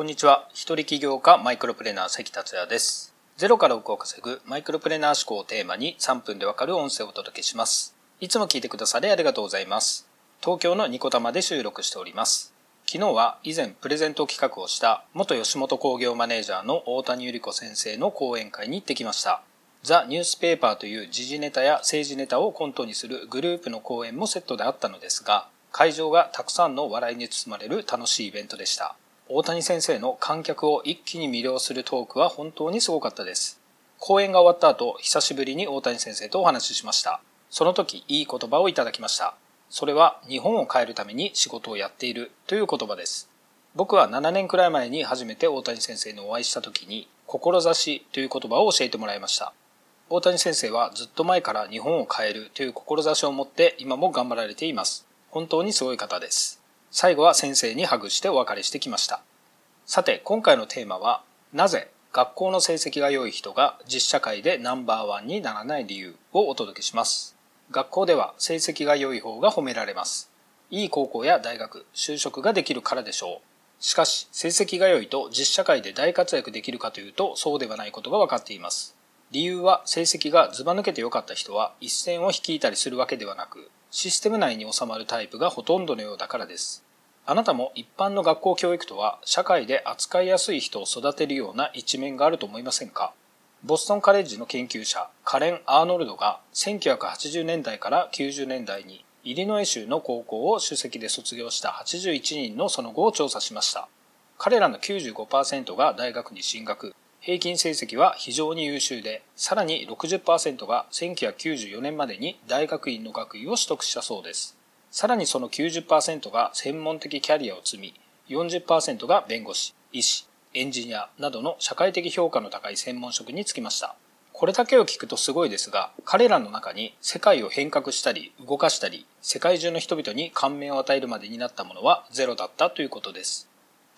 こんにちは。一人起業家マイクロプレーナー関達也です。ゼロから億を稼ぐマイクロプレーナー思考をテーマに3分でわかる音声をお届けします。いつも聞いてくださりありがとうございます。東京のニコタマで収録しております。昨日は以前プレゼント企画をした元吉本工業マネージャーの大谷由里子先生の講演会に行ってきました。ザ・ニュースペーパーという時事ネタや政治ネタをコントにするグループの講演もセットであったのですが、会場がたくさんの笑いに包まれる楽しいイベントでした。大谷先生の観客を一気に魅了するトークは本当にすごかったです。講演が終わった後、久しぶりに大谷先生とお話ししました。その時、いい言葉をいただきました。それは、日本を変えるために仕事をやっているという言葉です。僕は7年くらい前に初めて大谷先生にお会いした時に、志という言葉を教えてもらいました。大谷先生はずっと前から日本を変えるという志を持って今も頑張られています。本当にすごい方です。最後は先生にハグしてお別れしてきました。さて、今回のテーマは、なぜ学校の成績が良い人が実社会でナンバーワンにならない理由をお届けします。学校では成績が良い方が褒められます。いい高校や大学、就職ができるからでしょう。しかし、成績が良いと実社会で大活躍できるかというと、そうではないことが分かっています。理由は、成績がずば抜けて良かった人は一線を引いたりするわけではなく、システム内に収まるタイプがほとんどのようだからです。あなたも一般の学校教育とは社会で扱いやすい人を育てるような一面があると思いませんか？ボストンカレッジの研究者カレン・アーノルドが1980年代から90年代にイリノイ州の高校を首席で卒業した81人のその後を調査しました。彼らの95%が大学に進学、平均成績は非常に優秀で、さらに60%が1994年までに大学院の学位を取得したそうです。さらにその90%が専門的キャリアを積み、40%が弁護士、医師、エンジニアなどの社会的評価の高い専門職に就きました。これだけを聞くとすごいですが、彼らの中に世界を変革したり、動かしたり、世界中の人々に感銘を与えるまでになったものはゼロだったということです。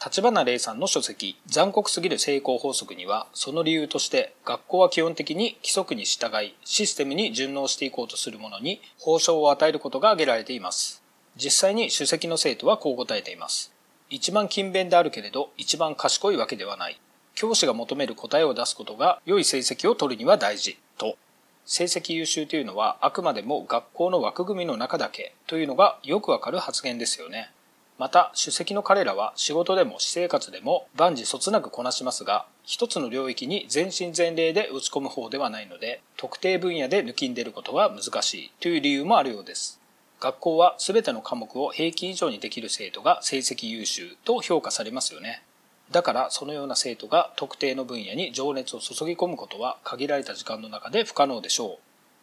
立花玲さんの書籍、残酷すぎる成功法則には、その理由として、学校は基本的に規則に従い、システムに順応していこうとするものに、報奨を与えることが挙げられています。実際に主席の生徒はこう答えています。一番勤勉であるけれど、一番賢いわけではない。教師が求める答えを出すことが良い成績を取るには大事。と。成績優秀というのはあくまでも学校の枠組みの中だけというのがよくわかる発言ですよね。また、主席の彼らは仕事でも私生活でも万事そつなくこなしますが、一つの領域に全身全霊で打ち込む方ではないので、特定分野で抜きんでることが難しいという理由もあるようです。学校は全ての科目を平均以上にできる生徒が成績優秀と評価されますよね。だからそのような生徒が特定の分野に情熱を注ぎ込むことは限られた時間の中で不可能でしょう。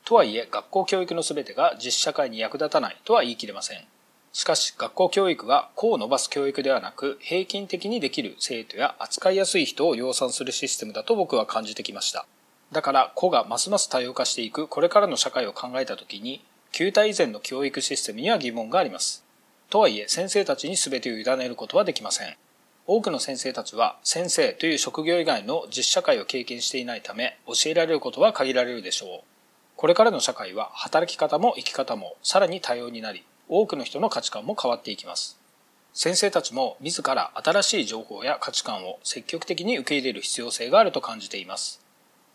とはいえ学校教育の全てが実社会に役立たないとは言い切れません。しかし学校教育は個を伸ばす教育ではなく平均的にできる生徒や扱いやすい人を養蚕するシステムだと僕は感じてきました。だから個がますます多様化していくこれからの社会を考えたときに旧体以前の教育システムには疑問があります。とはいえ先生たちに全てを委ねることはできません。多くの先生たちは先生という職業以外の実社会を経験していないため教えられることは限られるでしょう。これからの社会は働き方も生き方もさらに多様になり多くの人の価値観も変わっていきます。先生たちも自ら新しい情報や価値観を積極的に受け入れる必要性があると感じています。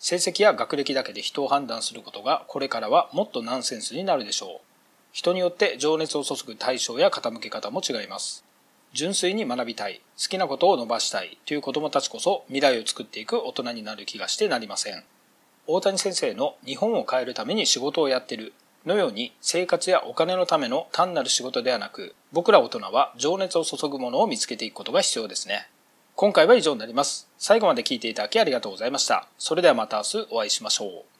成績や学歴だけで人を判断することがこれからはもっとナンセンスになるでしょう。人によって情熱を注ぐ対象や傾け方も違います。純粋に学びたい、好きなことを伸ばしたいという子供たちこそ未来を作っていく大人になる気がしてなりません。大谷先生の日本を変えるために仕事をやってるのように生活やお金のための単なる仕事ではなく僕ら大人は情熱を注ぐものを見つけていくことが必要ですね。今回は以上になります。最後まで聞いていただきありがとうございました。それではまた明日お会いしましょう。